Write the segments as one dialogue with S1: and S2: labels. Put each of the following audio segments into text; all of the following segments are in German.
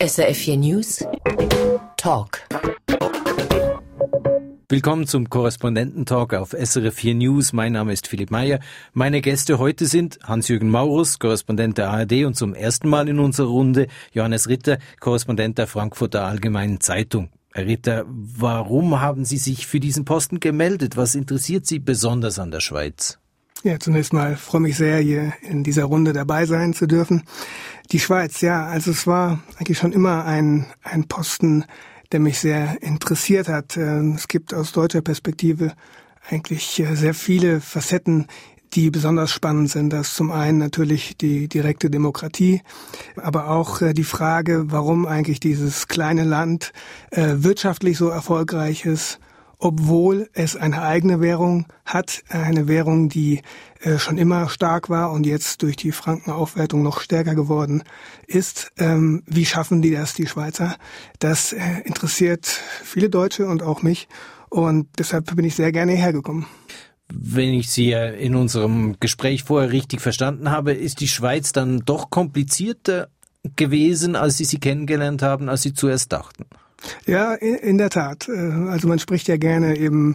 S1: SRF4 News Talk.
S2: Willkommen zum Korrespondententalk auf SRF 4 News. Mein Name ist Philipp Meyer. Meine Gäste heute sind Hans-Jürgen Maurus, Korrespondent der ARD und zum ersten Mal in unserer Runde Johannes Ritter, Korrespondent der Frankfurter Allgemeinen Zeitung. Herr Ritter, warum haben Sie sich für diesen Posten gemeldet? Was interessiert Sie besonders an der Schweiz?
S3: Ja, zunächst mal freue mich sehr, hier in dieser Runde dabei sein zu dürfen. Die Schweiz, ja, also es war eigentlich schon immer ein, ein Posten, der mich sehr interessiert hat. Ähm, es gibt aus deutscher Perspektive eigentlich äh, sehr viele Facetten, die besonders spannend sind. Das ist zum einen natürlich die direkte Demokratie, aber auch äh, die Frage, warum eigentlich dieses kleine Land äh, wirtschaftlich so erfolgreich ist obwohl es eine eigene Währung hat, eine Währung, die äh, schon immer stark war und jetzt durch die Frankenaufwertung noch stärker geworden ist. Ähm, wie schaffen die das, die Schweizer? Das äh, interessiert viele Deutsche und auch mich und deshalb bin ich sehr gerne hergekommen.
S2: Wenn ich Sie in unserem Gespräch vorher richtig verstanden habe, ist die Schweiz dann doch komplizierter gewesen, als Sie sie kennengelernt haben, als Sie zuerst dachten.
S3: Ja, in der Tat. Äh, also man spricht ja gerne eben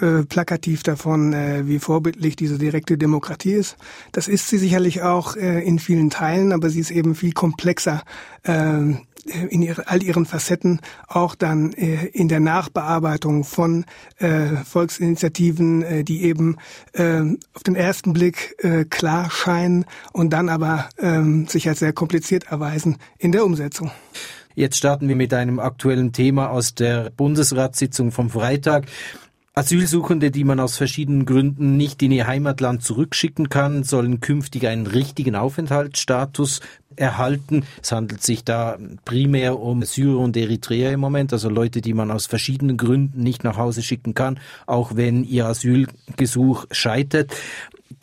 S3: äh, plakativ davon, äh, wie vorbildlich diese direkte Demokratie ist. Das ist sie sicherlich auch äh, in vielen Teilen, aber sie ist eben viel komplexer äh, in ihre, all ihren Facetten, auch dann äh, in der Nachbearbeitung von Volksinitiativen, die eben auf den ersten Blick klar scheinen und dann aber ähm, sich als sehr kompliziert erweisen in der Umsetzung.
S2: Jetzt starten wir mit einem aktuellen Thema aus der Bundesratssitzung vom Freitag. Asylsuchende, die man aus verschiedenen Gründen nicht in ihr Heimatland zurückschicken kann, sollen künftig einen richtigen Aufenthaltsstatus erhalten. Es handelt sich da primär um Syrer und Eritreer im Moment, also Leute, die man aus verschiedenen Gründen nicht nach Hause schicken kann, auch wenn ihr Asylgesuch scheitert.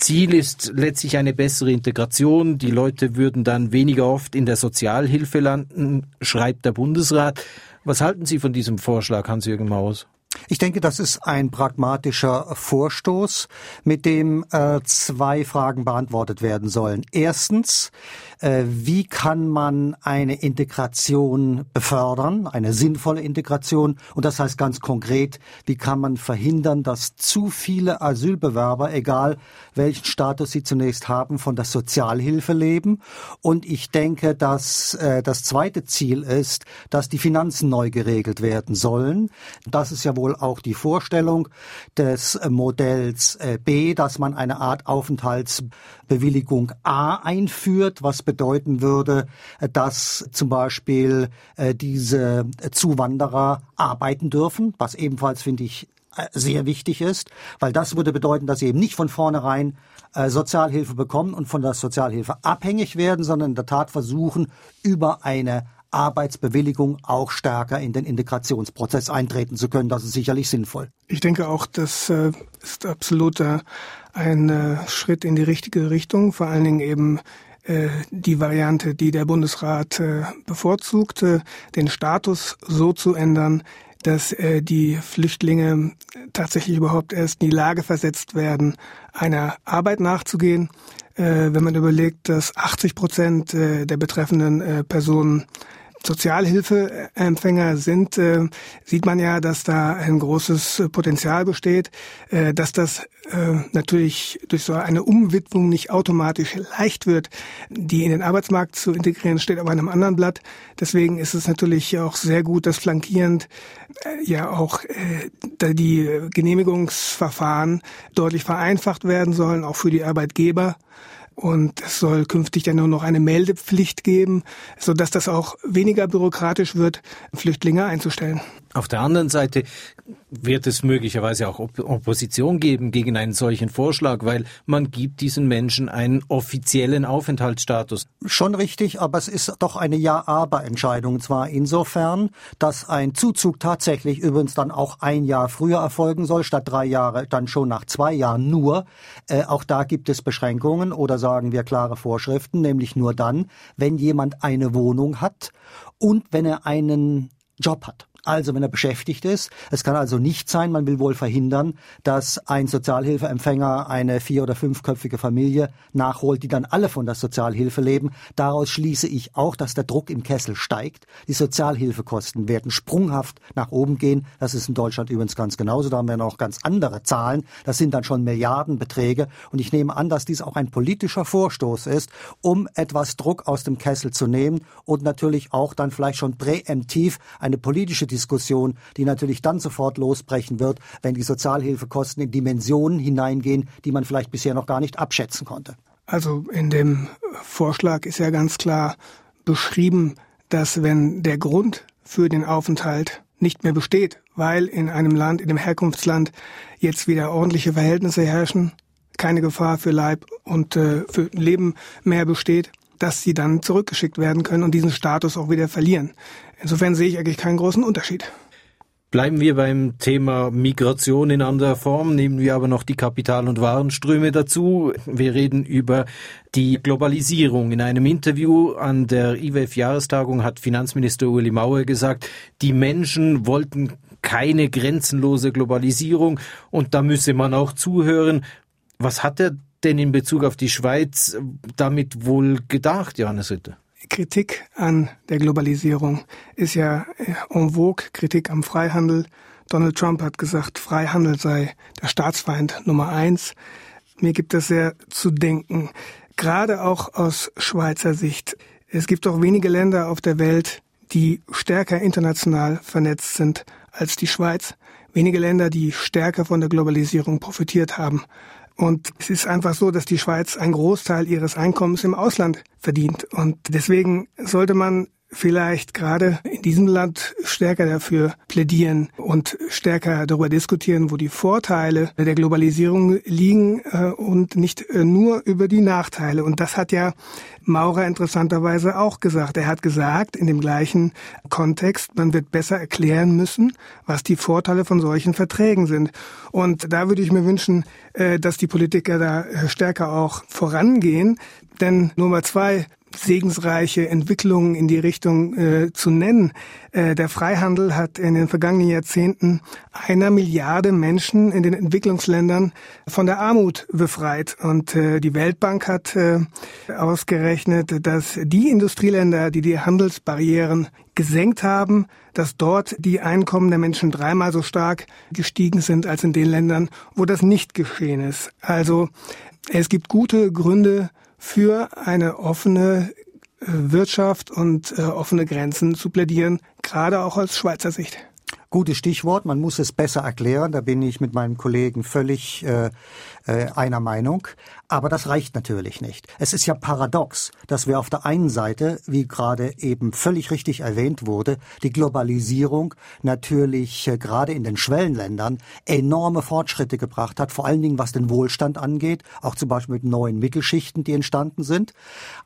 S2: Ziel ist letztlich eine bessere Integration. Die Leute würden dann weniger oft in der Sozialhilfe landen, schreibt der Bundesrat. Was halten Sie von diesem Vorschlag, Hans-Jürgen Maus?
S4: Ich denke, das ist ein pragmatischer Vorstoß, mit dem äh, zwei Fragen beantwortet werden sollen. Erstens, äh, wie kann man eine Integration befördern, eine sinnvolle Integration? Und das heißt ganz konkret, wie kann man verhindern, dass zu viele Asylbewerber, egal welchen Status sie zunächst haben, von der Sozialhilfe leben? Und ich denke, dass äh, das zweite Ziel ist, dass die Finanzen neu geregelt werden sollen. Das ist ja wohl auch die Vorstellung des Modells äh, B, dass man eine Art Aufenthaltsbewilligung A einführt, was bedeuten würde, dass zum Beispiel äh, diese Zuwanderer arbeiten dürfen, was ebenfalls, finde ich, äh, sehr wichtig ist, weil das würde bedeuten, dass sie eben nicht von vornherein Sozialhilfe bekommen und von der Sozialhilfe abhängig werden, sondern in der Tat versuchen, über eine Arbeitsbewilligung auch stärker in den Integrationsprozess eintreten zu können. Das ist sicherlich sinnvoll.
S3: Ich denke auch, das äh, ist absolut äh, ein äh, Schritt in die richtige Richtung, vor allen Dingen eben die Variante, die der Bundesrat bevorzugt, den Status so zu ändern, dass die Flüchtlinge tatsächlich überhaupt erst in die Lage versetzt werden, einer Arbeit nachzugehen. Wenn man überlegt, dass 80 Prozent der betreffenden Personen Sozialhilfeempfänger sind, äh, sieht man ja, dass da ein großes Potenzial besteht, äh, dass das äh, natürlich durch so eine Umwidmung nicht automatisch leicht wird, die in den Arbeitsmarkt zu integrieren, steht auf einem anderen Blatt. Deswegen ist es natürlich auch sehr gut, dass flankierend ja auch die Genehmigungsverfahren deutlich vereinfacht werden sollen, auch für die Arbeitgeber. Und es soll künftig dann nur noch eine Meldepflicht geben, so dass das auch weniger bürokratisch wird, Flüchtlinge einzustellen.
S2: Auf der anderen Seite wird es möglicherweise auch Opposition geben gegen einen solchen Vorschlag, weil man gibt diesen Menschen einen offiziellen Aufenthaltsstatus.
S4: Schon richtig, aber es ist doch eine Ja-Aber-Entscheidung. Zwar insofern, dass ein Zuzug tatsächlich übrigens dann auch ein Jahr früher erfolgen soll, statt drei Jahre, dann schon nach zwei Jahren nur. Äh, auch da gibt es Beschränkungen oder sagen wir klare Vorschriften, nämlich nur dann, wenn jemand eine Wohnung hat und wenn er einen Job hat. Also wenn er beschäftigt ist. Es kann also nicht sein, man will wohl verhindern, dass ein Sozialhilfeempfänger eine vier- oder fünfköpfige Familie nachholt, die dann alle von der Sozialhilfe leben. Daraus schließe ich auch, dass der Druck im Kessel steigt. Die Sozialhilfekosten werden sprunghaft nach oben gehen. Das ist in Deutschland übrigens ganz genauso. Da haben wir noch ganz andere Zahlen. Das sind dann schon Milliardenbeträge. Und ich nehme an, dass dies auch ein politischer Vorstoß ist, um etwas Druck aus dem Kessel zu nehmen und natürlich auch dann vielleicht schon präemptiv eine politische Diskussion, die natürlich dann sofort losbrechen wird, wenn die Sozialhilfekosten in Dimensionen hineingehen, die man vielleicht bisher noch gar nicht abschätzen konnte.
S3: Also in dem Vorschlag ist ja ganz klar beschrieben, dass wenn der Grund für den Aufenthalt nicht mehr besteht, weil in einem Land, in dem Herkunftsland jetzt wieder ordentliche Verhältnisse herrschen, keine Gefahr für Leib und äh, für Leben mehr besteht, dass sie dann zurückgeschickt werden können und diesen Status auch wieder verlieren. Insofern sehe ich eigentlich keinen großen Unterschied.
S2: Bleiben wir beim Thema Migration in anderer Form, nehmen wir aber noch die Kapital- und Warenströme dazu. Wir reden über die Globalisierung. In einem Interview an der IWF-Jahrestagung hat Finanzminister Uli Mauer gesagt, die Menschen wollten keine grenzenlose Globalisierung und da müsse man auch zuhören. Was hat er denn in Bezug auf die Schweiz damit wohl gedacht, Johannes Ritter?
S3: Kritik an der Globalisierung ist ja en vogue, Kritik am Freihandel. Donald Trump hat gesagt, Freihandel sei der Staatsfeind Nummer eins. Mir gibt es sehr zu denken, gerade auch aus Schweizer Sicht. Es gibt auch wenige Länder auf der Welt, die stärker international vernetzt sind als die Schweiz. Wenige Länder, die stärker von der Globalisierung profitiert haben und es ist einfach so, dass die Schweiz einen Großteil ihres Einkommens im Ausland verdient. Und deswegen sollte man vielleicht gerade in diesem Land stärker dafür plädieren und stärker darüber diskutieren, wo die Vorteile der Globalisierung liegen äh, und nicht äh, nur über die Nachteile. Und das hat ja Maurer interessanterweise auch gesagt. Er hat gesagt, in dem gleichen Kontext, man wird besser erklären müssen, was die Vorteile von solchen Verträgen sind. Und da würde ich mir wünschen, äh, dass die Politiker da stärker auch vorangehen. Denn Nummer zwei, segensreiche Entwicklungen in die Richtung äh, zu nennen. Äh, der Freihandel hat in den vergangenen Jahrzehnten einer Milliarde Menschen in den Entwicklungsländern von der Armut befreit. Und äh, die Weltbank hat äh, ausgerechnet, dass die Industrieländer, die die Handelsbarrieren gesenkt haben, dass dort die Einkommen der Menschen dreimal so stark gestiegen sind als in den Ländern, wo das nicht geschehen ist. Also es gibt gute Gründe, für eine offene äh, Wirtschaft und äh, offene Grenzen zu plädieren, gerade auch aus Schweizer Sicht.
S4: Gutes Stichwort, man muss es besser erklären, da bin ich mit meinem Kollegen völlig äh, äh, einer Meinung. Aber das reicht natürlich nicht. Es ist ja paradox, dass wir auf der einen Seite, wie gerade eben völlig richtig erwähnt wurde, die Globalisierung natürlich äh, gerade in den Schwellenländern enorme Fortschritte gebracht hat, vor allen Dingen was den Wohlstand angeht, auch zum Beispiel mit neuen Mittelschichten, die entstanden sind.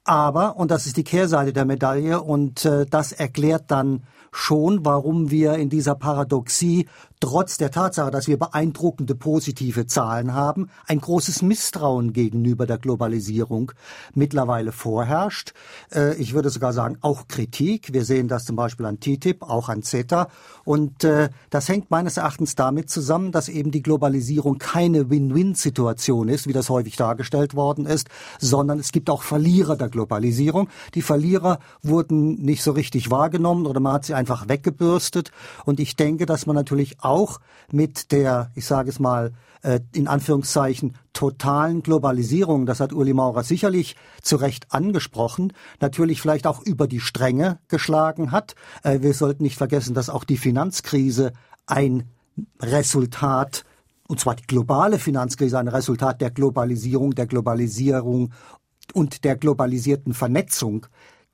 S4: Aber, und das ist die Kehrseite der Medaille, und äh, das erklärt dann schon, warum wir in dieser Paradoxie trotz der Tatsache, dass wir beeindruckende positive Zahlen haben, ein großes Misstrauen gegenüber der Globalisierung mittlerweile vorherrscht. Äh, ich würde sogar sagen, auch Kritik. Wir sehen das zum Beispiel an TTIP, auch an CETA. Und äh, das hängt meines Erachtens damit zusammen, dass eben die Globalisierung keine Win-Win-Situation ist, wie das häufig dargestellt worden ist, sondern es gibt auch Verlierer der Globalisierung. Die Verlierer wurden nicht so richtig wahrgenommen oder man hat sie einfach weggebürstet. Und ich denke, dass man natürlich auch mit der, ich sage es mal, äh, in Anführungszeichen totalen Globalisierung, das hat Uli Maurer sicherlich zu Recht angesprochen, natürlich vielleicht auch über die Stränge geschlagen hat. Äh, wir sollten nicht vergessen, dass auch die Finanzkrise ein Resultat und zwar die globale Finanzkrise ein Resultat der Globalisierung, der Globalisierung und der globalisierten Vernetzung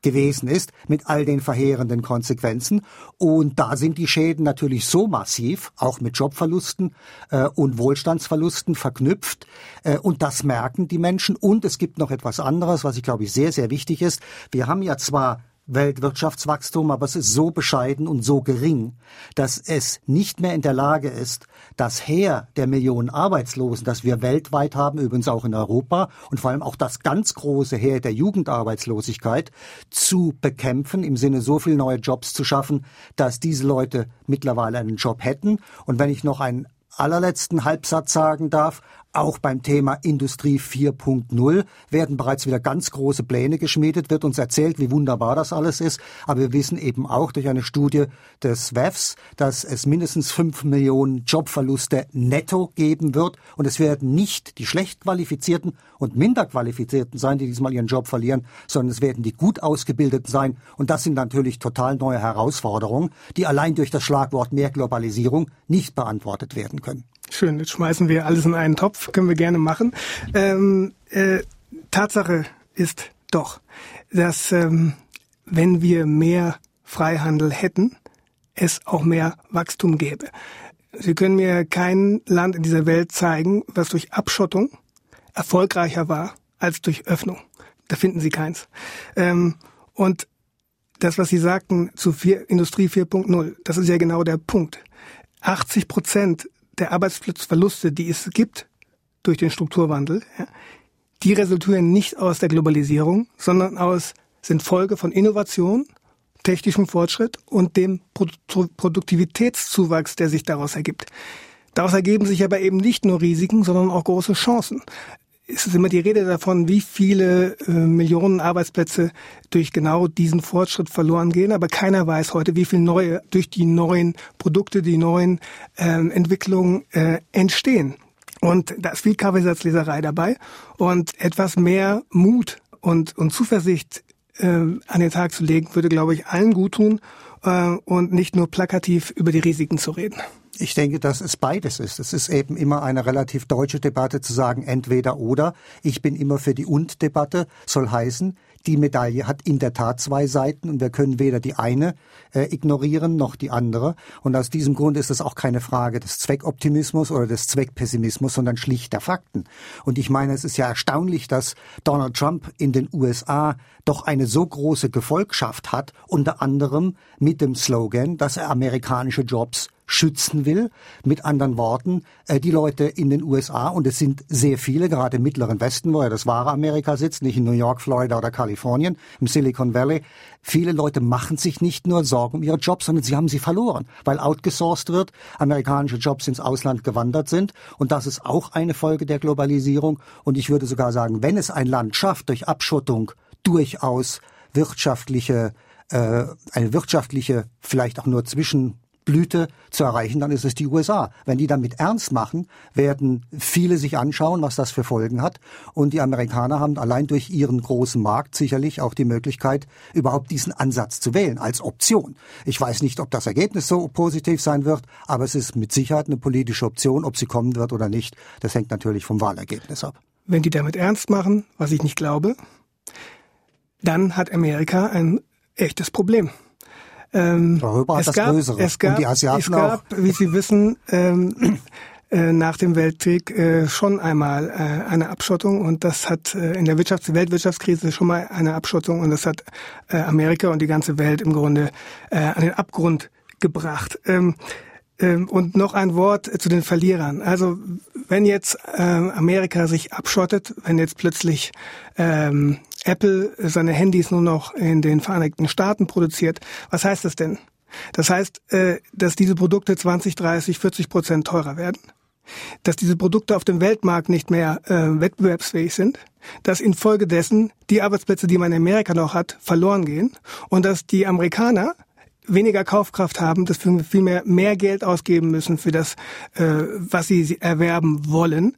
S4: gewesen ist, mit all den verheerenden Konsequenzen. Und da sind die Schäden natürlich so massiv, auch mit Jobverlusten äh, und Wohlstandsverlusten verknüpft. Äh, und das merken die Menschen. Und es gibt noch etwas anderes, was ich glaube ich sehr, sehr wichtig ist. Wir haben ja zwar Weltwirtschaftswachstum, aber es ist so bescheiden und so gering, dass es nicht mehr in der Lage ist, das Heer der Millionen Arbeitslosen, das wir weltweit haben, übrigens auch in Europa und vor allem auch das ganz große Heer der Jugendarbeitslosigkeit zu bekämpfen, im Sinne so viel neue Jobs zu schaffen, dass diese Leute mittlerweile einen Job hätten. Und wenn ich noch einen allerletzten Halbsatz sagen darf, auch beim Thema Industrie 4.0 werden bereits wieder ganz große Pläne geschmiedet, wird uns erzählt, wie wunderbar das alles ist. Aber wir wissen eben auch durch eine Studie des WEFs, dass es mindestens fünf Millionen Jobverluste netto geben wird. Und es werden nicht die schlecht qualifizierten und minder qualifizierten sein, die diesmal ihren Job verlieren, sondern es werden die gut ausgebildeten sein. Und das sind natürlich total neue Herausforderungen, die allein durch das Schlagwort mehr Globalisierung nicht beantwortet werden können.
S3: Schön, jetzt schmeißen wir alles in einen Topf, können wir gerne machen. Ähm, äh, Tatsache ist doch, dass ähm, wenn wir mehr Freihandel hätten, es auch mehr Wachstum gäbe. Sie können mir kein Land in dieser Welt zeigen, was durch Abschottung erfolgreicher war als durch Öffnung. Da finden Sie keins. Ähm, und das, was Sie sagten zu vier, Industrie 4.0, das ist ja genau der Punkt. 80 Prozent der Arbeitsplatzverluste, die es gibt durch den Strukturwandel, ja, die resultieren nicht aus der Globalisierung, sondern aus, sind Folge von Innovation, technischem Fortschritt und dem Produktivitätszuwachs, der sich daraus ergibt. Daraus ergeben sich aber eben nicht nur Risiken, sondern auch große Chancen es ist immer die Rede davon, wie viele äh, Millionen Arbeitsplätze durch genau diesen Fortschritt verloren gehen. Aber keiner weiß heute, wie viel neue durch die neuen Produkte, die neuen äh, Entwicklungen äh, entstehen. Und da ist viel Kaffeesatzleserei dabei und etwas mehr Mut und, und Zuversicht äh, an den Tag zu legen, würde, glaube ich, allen gut tun äh, und nicht nur plakativ über die Risiken zu reden.
S4: Ich denke, dass es beides ist. Es ist eben immer eine relativ deutsche Debatte zu sagen, entweder oder. Ich bin immer für die Und-Debatte, soll heißen, die Medaille hat in der Tat zwei Seiten und wir können weder die eine äh, ignorieren noch die andere. Und aus diesem Grund ist es auch keine Frage des Zweckoptimismus oder des Zweckpessimismus, sondern schlicht der Fakten. Und ich meine, es ist ja erstaunlich, dass Donald Trump in den USA doch eine so große Gefolgschaft hat, unter anderem mit dem Slogan, dass er amerikanische Jobs schützen will. Mit anderen Worten, äh, die Leute in den USA, und es sind sehr viele, gerade im Mittleren Westen, wo ja das wahre Amerika sitzt, nicht in New York, Florida oder Kalifornien, im Silicon Valley, viele Leute machen sich nicht nur Sorgen um ihre Jobs, sondern sie haben sie verloren, weil outgesourced wird, amerikanische Jobs ins Ausland gewandert sind. Und das ist auch eine Folge der Globalisierung. Und ich würde sogar sagen, wenn es ein Land schafft, durch Abschottung durchaus wirtschaftliche äh, eine wirtschaftliche, vielleicht auch nur zwischen Blüte zu erreichen, dann ist es die USA. Wenn die damit ernst machen, werden viele sich anschauen, was das für Folgen hat. Und die Amerikaner haben allein durch ihren großen Markt sicherlich auch die Möglichkeit, überhaupt diesen Ansatz zu wählen als Option. Ich weiß nicht, ob das Ergebnis so positiv sein wird, aber es ist mit Sicherheit eine politische Option, ob sie kommen wird oder nicht. Das hängt natürlich vom Wahlergebnis ab.
S3: Wenn die damit ernst machen, was ich nicht glaube, dann hat Amerika ein echtes Problem.
S4: Ähm, Europa hat das gab, Größere
S3: es gab, und die Asiaten es gab, auch. wie Sie wissen, ähm, äh, nach dem Weltkrieg äh, schon einmal äh, eine Abschottung und das hat äh, in der Wirtschafts Weltwirtschaftskrise schon mal eine Abschottung und das hat äh, Amerika und die ganze Welt im Grunde an den Abgrund gebracht. Ähm, ähm, und noch ein Wort zu den Verlierern. Also wenn jetzt Amerika sich abschottet, wenn jetzt plötzlich ähm, Apple seine Handys nur noch in den Vereinigten Staaten produziert, was heißt das denn? Das heißt, äh, dass diese Produkte 20, 30, 40 Prozent teurer werden, dass diese Produkte auf dem Weltmarkt nicht mehr äh, wettbewerbsfähig sind, dass infolgedessen die Arbeitsplätze, die man in Amerika noch hat, verloren gehen. Und dass die Amerikaner weniger Kaufkraft haben, dass wir viel mehr, mehr Geld ausgeben müssen für das, äh, was sie erwerben wollen.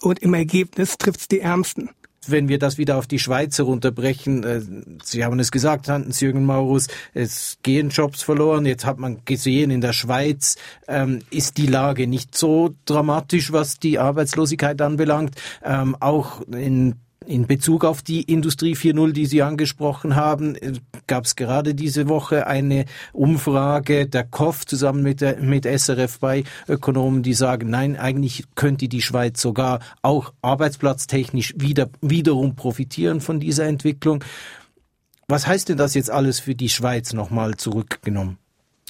S3: Und im Ergebnis trifft es die Ärmsten
S2: wenn wir das wieder auf die Schweiz herunterbrechen, äh, Sie haben es gesagt, Hans-Jürgen Maurus, es gehen Jobs verloren. Jetzt hat man gesehen, in der Schweiz ähm, ist die Lage nicht so dramatisch, was die Arbeitslosigkeit anbelangt. Ähm, auch in in Bezug auf die Industrie 4.0, die Sie angesprochen haben, äh, gab es gerade diese Woche eine Umfrage der KOF zusammen mit, der, mit SRF bei Ökonomen, die sagen, nein, eigentlich könnte die Schweiz sogar auch arbeitsplatztechnisch wieder, wiederum profitieren von dieser Entwicklung. Was heißt denn das jetzt alles für die Schweiz nochmal zurückgenommen?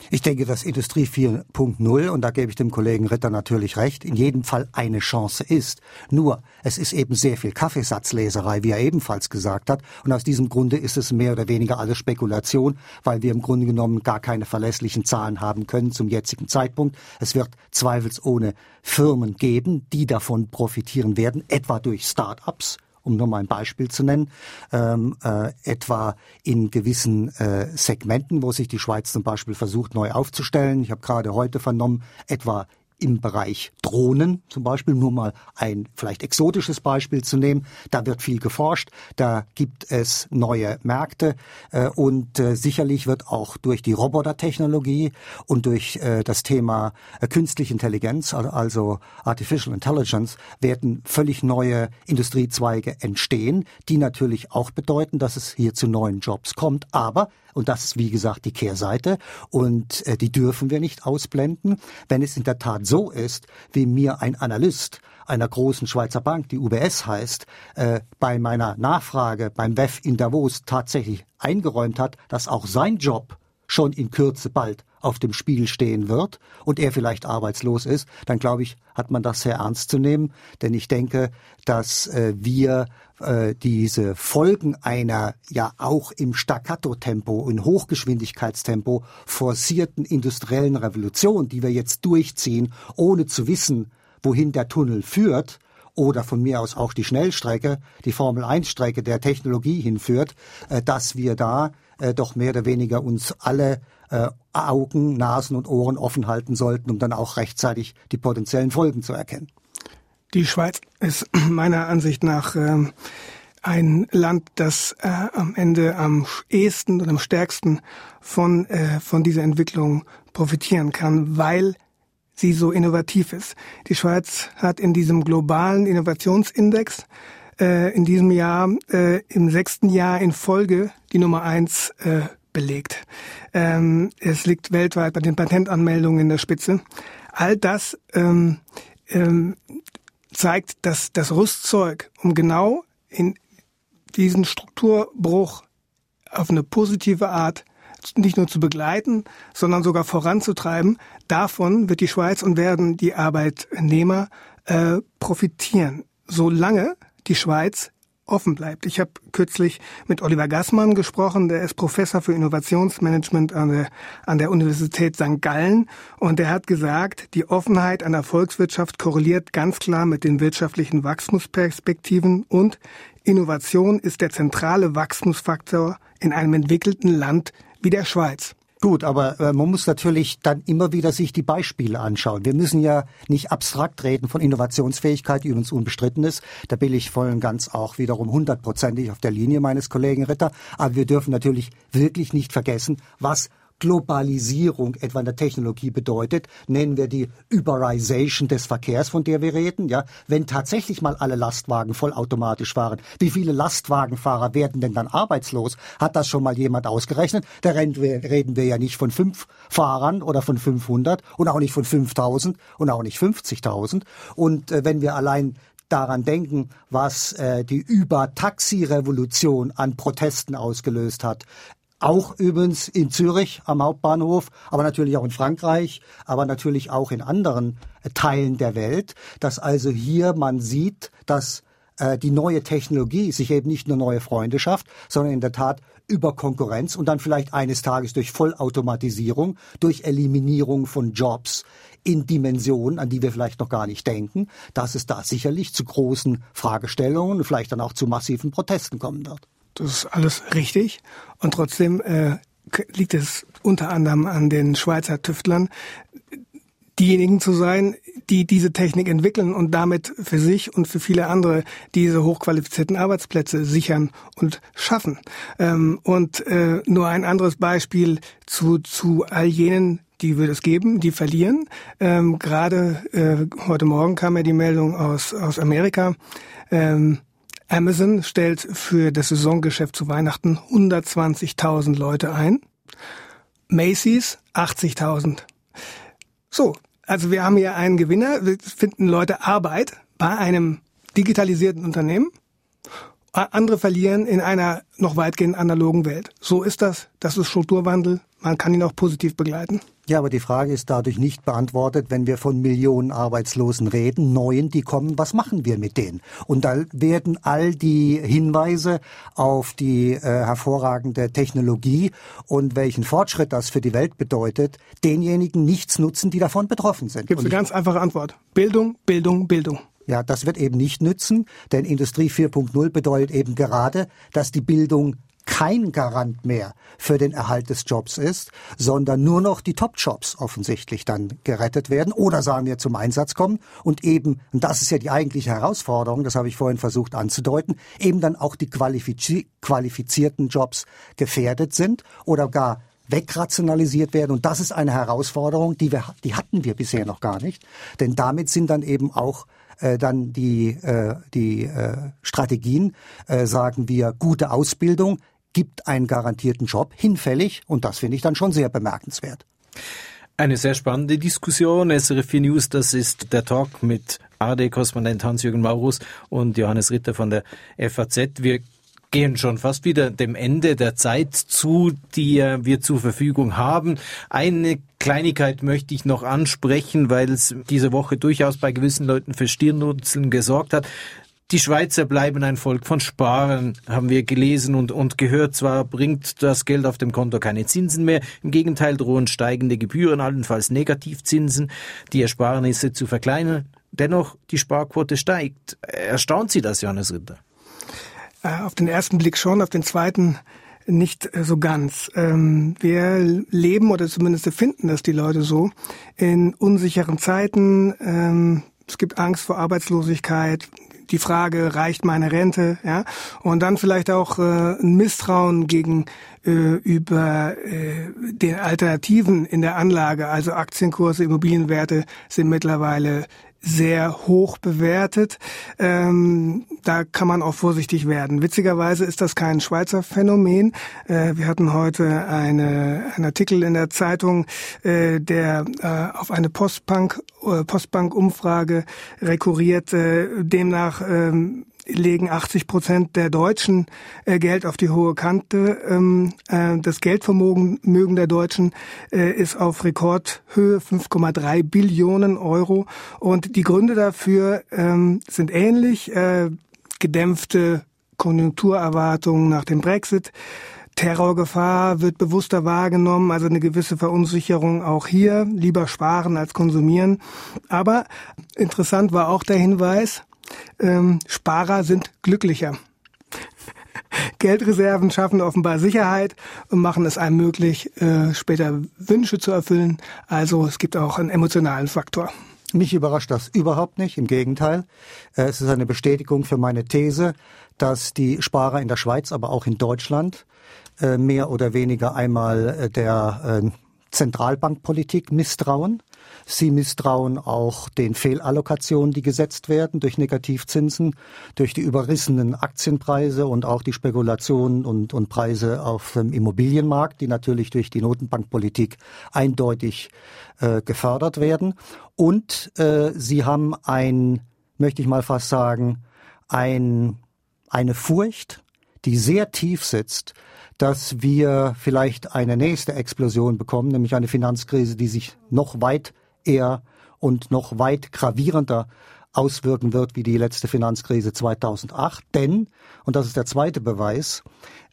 S4: Ich denke, dass Industrie 4.0, und da gebe ich dem Kollegen Ritter natürlich recht, in jedem Fall eine Chance ist. Nur, es ist eben sehr viel Kaffeesatzleserei, wie er ebenfalls gesagt hat. Und aus diesem Grunde ist es mehr oder weniger alles Spekulation, weil wir im Grunde genommen gar keine verlässlichen Zahlen haben können zum jetzigen Zeitpunkt. Es wird zweifelsohne Firmen geben, die davon profitieren werden, etwa durch Start-ups um nur mal ein Beispiel zu nennen, ähm, äh, etwa in gewissen äh, Segmenten, wo sich die Schweiz zum Beispiel versucht, neu aufzustellen. Ich habe gerade heute vernommen, etwa im Bereich Drohnen zum Beispiel, nur mal ein vielleicht exotisches Beispiel zu nehmen. Da wird viel geforscht, da gibt es neue Märkte äh, und äh, sicherlich wird auch durch die Robotertechnologie und durch äh, das Thema äh, künstliche Intelligenz, also Artificial Intelligence, werden völlig neue Industriezweige entstehen, die natürlich auch bedeuten, dass es hier zu neuen Jobs kommt. Aber und das ist, wie gesagt, die Kehrseite. Und äh, die dürfen wir nicht ausblenden. Wenn es in der Tat so ist, wie mir ein Analyst einer großen Schweizer Bank, die UBS heißt, äh, bei meiner Nachfrage beim WEF in Davos tatsächlich eingeräumt hat, dass auch sein Job schon in Kürze bald auf dem Spiel stehen wird und er vielleicht arbeitslos ist, dann glaube ich, hat man das sehr ernst zu nehmen. Denn ich denke, dass äh, wir äh, diese Folgen einer ja auch im Staccato-Tempo, in Hochgeschwindigkeitstempo forcierten industriellen Revolution, die wir jetzt durchziehen, ohne zu wissen, wohin der Tunnel führt, oder von mir aus auch die Schnellstrecke, die Formel-1-Strecke der Technologie hinführt, äh, dass wir da äh, doch mehr oder weniger uns alle äh, Augen, Nasen und Ohren offen halten sollten, um dann auch rechtzeitig die potenziellen Folgen zu erkennen.
S3: Die Schweiz ist meiner Ansicht nach äh, ein Land, das äh, am Ende am ehesten und am stärksten von, äh, von dieser Entwicklung profitieren kann, weil sie so innovativ ist. Die Schweiz hat in diesem globalen Innovationsindex äh, in diesem Jahr äh, im sechsten Jahr in Folge die Nummer eins äh, belegt. Ähm, es liegt weltweit bei den Patentanmeldungen in der Spitze. All das ähm, ähm, zeigt, dass das Rüstzeug, um genau in diesen Strukturbruch auf eine positive Art nicht nur zu begleiten, sondern sogar voranzutreiben, davon wird die Schweiz und werden die Arbeitnehmer äh, profitieren, solange die Schweiz offen bleibt. Ich habe kürzlich mit Oliver Gassmann gesprochen, der ist Professor für Innovationsmanagement an der, an der Universität St. Gallen und der hat gesagt, die Offenheit einer Volkswirtschaft korreliert ganz klar mit den wirtschaftlichen Wachstumsperspektiven und Innovation ist der zentrale Wachstumsfaktor in einem entwickelten Land wie der Schweiz.
S4: Gut, aber äh, man muss natürlich dann immer wieder sich die Beispiele anschauen. Wir müssen ja nicht abstrakt reden von Innovationsfähigkeit, die übrigens unbestritten ist. Da bin ich voll und ganz auch wiederum hundertprozentig auf der Linie meines Kollegen Ritter. Aber wir dürfen natürlich wirklich nicht vergessen, was Globalisierung etwa in der Technologie bedeutet, nennen wir die Uberization des Verkehrs, von der wir reden, ja. Wenn tatsächlich mal alle Lastwagen vollautomatisch fahren, wie viele Lastwagenfahrer werden denn dann arbeitslos? Hat das schon mal jemand ausgerechnet? Da reden wir ja nicht von fünf Fahrern oder von 500 und auch nicht von 5000 und auch nicht 50.000. Und äh, wenn wir allein daran denken, was äh, die Über-Taxi-Revolution an Protesten ausgelöst hat, auch übrigens in Zürich am Hauptbahnhof, aber natürlich auch in Frankreich, aber natürlich auch in anderen äh, Teilen der Welt, dass also hier man sieht, dass äh, die neue Technologie sich eben nicht nur neue Freunde schafft, sondern in der Tat über Konkurrenz und dann vielleicht eines Tages durch Vollautomatisierung, durch Eliminierung von Jobs in Dimensionen, an die wir vielleicht noch gar nicht denken, dass es da sicherlich zu großen Fragestellungen und vielleicht dann auch zu massiven Protesten kommen wird.
S3: Das ist alles richtig. Und trotzdem äh, liegt es unter anderem an den Schweizer Tüftlern, diejenigen zu sein, die diese Technik entwickeln und damit für sich und für viele andere diese hochqualifizierten Arbeitsplätze sichern und schaffen. Ähm, und äh, nur ein anderes Beispiel zu, zu all jenen, die wird es geben, die verlieren. Ähm, Gerade äh, heute Morgen kam ja die Meldung aus, aus Amerika. Ähm, Amazon stellt für das Saisongeschäft zu Weihnachten 120.000 Leute ein. Macy's 80.000. So, also wir haben hier einen Gewinner. Wir finden Leute Arbeit bei einem digitalisierten Unternehmen. Andere verlieren in einer noch weitgehend analogen Welt. So ist das. Das ist Strukturwandel. Man kann ihn auch positiv begleiten.
S4: Ja, aber die Frage ist dadurch nicht beantwortet, wenn wir von Millionen Arbeitslosen reden, neuen, die kommen, was machen wir mit denen? Und da werden all die Hinweise auf die äh, hervorragende Technologie und welchen Fortschritt das für die Welt bedeutet, denjenigen nichts nutzen, die davon betroffen sind.
S3: Gibt es eine ganz einfache Antwort. Bildung, Bildung, Bildung.
S4: Ja, das wird eben nicht nützen, denn Industrie 4.0 bedeutet eben gerade, dass die Bildung kein Garant mehr für den Erhalt des Jobs ist, sondern nur noch die Top-Jobs offensichtlich dann gerettet werden oder sagen wir zum Einsatz kommen und eben, und das ist ja die eigentliche Herausforderung, das habe ich vorhin versucht anzudeuten, eben dann auch die qualifizierten Jobs gefährdet sind oder gar wegrationalisiert werden. Und das ist eine Herausforderung, die wir, die hatten wir bisher noch gar nicht. Denn damit sind dann eben auch äh, dann die, äh, die äh, Strategien, äh, sagen wir, gute Ausbildung, gibt einen garantierten Job hinfällig und das finde ich dann schon sehr bemerkenswert.
S2: Eine sehr spannende Diskussion. SRF 4 News, das ist der Talk mit ARD-Korrespondent Hans-Jürgen Maurus und Johannes Ritter von der FAZ. Wir gehen schon fast wieder dem Ende der Zeit zu, die wir zur Verfügung haben. Eine Kleinigkeit möchte ich noch ansprechen, weil es diese Woche durchaus bei gewissen Leuten für Stirnrunzeln gesorgt hat. Die Schweizer bleiben ein Volk von Sparern, haben wir gelesen und, und gehört. Zwar bringt das Geld auf dem Konto keine Zinsen mehr, im Gegenteil drohen steigende Gebühren, allenfalls Negativzinsen, die Ersparnisse zu verkleinern. Dennoch, die Sparquote steigt. Erstaunt Sie das, Johannes Ritter?
S3: Äh, auf den ersten Blick schon, auf den zweiten nicht äh, so ganz. Ähm, wir leben oder zumindest finden das die Leute so in unsicheren Zeiten. Ähm, es gibt Angst vor Arbeitslosigkeit, die Frage, reicht meine Rente, ja, und dann vielleicht auch äh, ein Misstrauen gegen über den Alternativen in der Anlage, also Aktienkurse, Immobilienwerte sind mittlerweile sehr hoch bewertet. Ähm, da kann man auch vorsichtig werden. Witzigerweise ist das kein Schweizer Phänomen. Äh, wir hatten heute eine, einen Artikel in der Zeitung, äh, der äh, auf eine Postbank, äh, Postbank-Umfrage rekurriert. Äh, demnach ähm, legen 80 Prozent der Deutschen äh, Geld auf die hohe Kante. Ähm, äh, das Geldvermögen mögen der Deutschen äh, ist auf Rekordhöhe 5,3 Billionen Euro. Und die Gründe dafür ähm, sind ähnlich. Äh, gedämpfte Konjunkturerwartungen nach dem Brexit. Terrorgefahr wird bewusster wahrgenommen, also eine gewisse Verunsicherung auch hier, lieber sparen als konsumieren. Aber interessant war auch der Hinweis, ähm, Sparer sind glücklicher. Geldreserven schaffen offenbar Sicherheit und machen es einem möglich, äh, später Wünsche zu erfüllen. Also es gibt auch einen emotionalen Faktor.
S4: Mich überrascht das überhaupt nicht, im Gegenteil. Äh, es ist eine Bestätigung für meine These, dass die Sparer in der Schweiz, aber auch in Deutschland äh, mehr oder weniger einmal äh, der Zentralbankpolitik misstrauen Sie misstrauen auch den Fehlallokationen, die gesetzt werden durch Negativzinsen, durch die überrissenen Aktienpreise und auch die Spekulationen und, und Preise auf dem Immobilienmarkt, die natürlich durch die Notenbankpolitik eindeutig äh, gefördert werden. Und äh, sie haben ein, möchte ich mal fast sagen, ein, eine Furcht, die sehr tief sitzt, dass wir vielleicht eine nächste Explosion bekommen, nämlich eine Finanzkrise, die sich noch weit eher und noch weit gravierender auswirken wird wie die letzte Finanzkrise 2008. Denn, und das ist der zweite Beweis,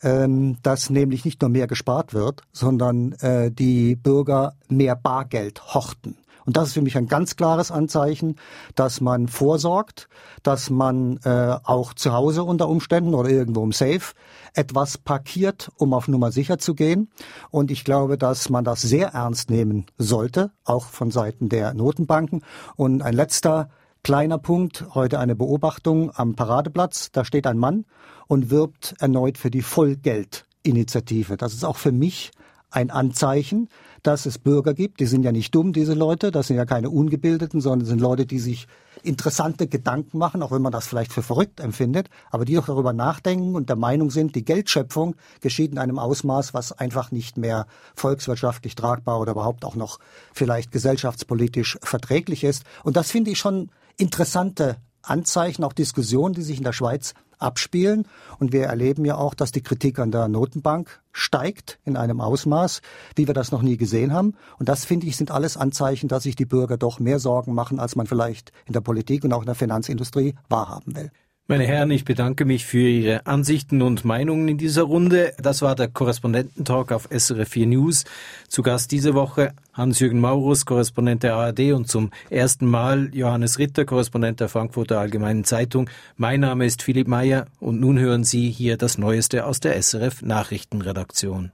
S4: ähm, dass nämlich nicht nur mehr gespart wird, sondern äh, die Bürger mehr Bargeld horten. Und das ist für mich ein ganz klares Anzeichen, dass man vorsorgt, dass man äh, auch zu Hause unter Umständen oder irgendwo im Safe etwas parkiert, um auf Nummer sicher zu gehen. Und ich glaube, dass man das sehr ernst nehmen sollte, auch von Seiten der Notenbanken. Und ein letzter kleiner Punkt, heute eine Beobachtung am Paradeplatz. Da steht ein Mann und wirbt erneut für die Vollgeldinitiative. Das ist auch für mich ein Anzeichen, dass es Bürger gibt, die sind ja nicht dumm, diese Leute, das sind ja keine Ungebildeten, sondern sind Leute, die sich interessante Gedanken machen, auch wenn man das vielleicht für verrückt empfindet, aber die doch darüber nachdenken und der Meinung sind, die Geldschöpfung geschieht in einem Ausmaß, was einfach nicht mehr volkswirtschaftlich tragbar oder überhaupt auch noch vielleicht gesellschaftspolitisch verträglich ist. Und das finde ich schon interessante Anzeichen, auch Diskussionen, die sich in der Schweiz abspielen. Und wir erleben ja auch, dass die Kritik an der Notenbank steigt in einem Ausmaß, wie wir das noch nie gesehen haben. Und das, finde ich, sind alles Anzeichen, dass sich die Bürger doch mehr Sorgen machen, als man vielleicht in der Politik und auch in der Finanzindustrie wahrhaben will.
S2: Meine Herren, ich bedanke mich für Ihre Ansichten und Meinungen in dieser Runde. Das war der Korrespondententalk auf SRF 4 News. Zu Gast diese Woche Hans-Jürgen Maurus, Korrespondent der ARD und zum ersten Mal Johannes Ritter, Korrespondent der Frankfurter Allgemeinen Zeitung. Mein Name ist Philipp Meyer und nun hören Sie hier das Neueste aus der SRF Nachrichtenredaktion.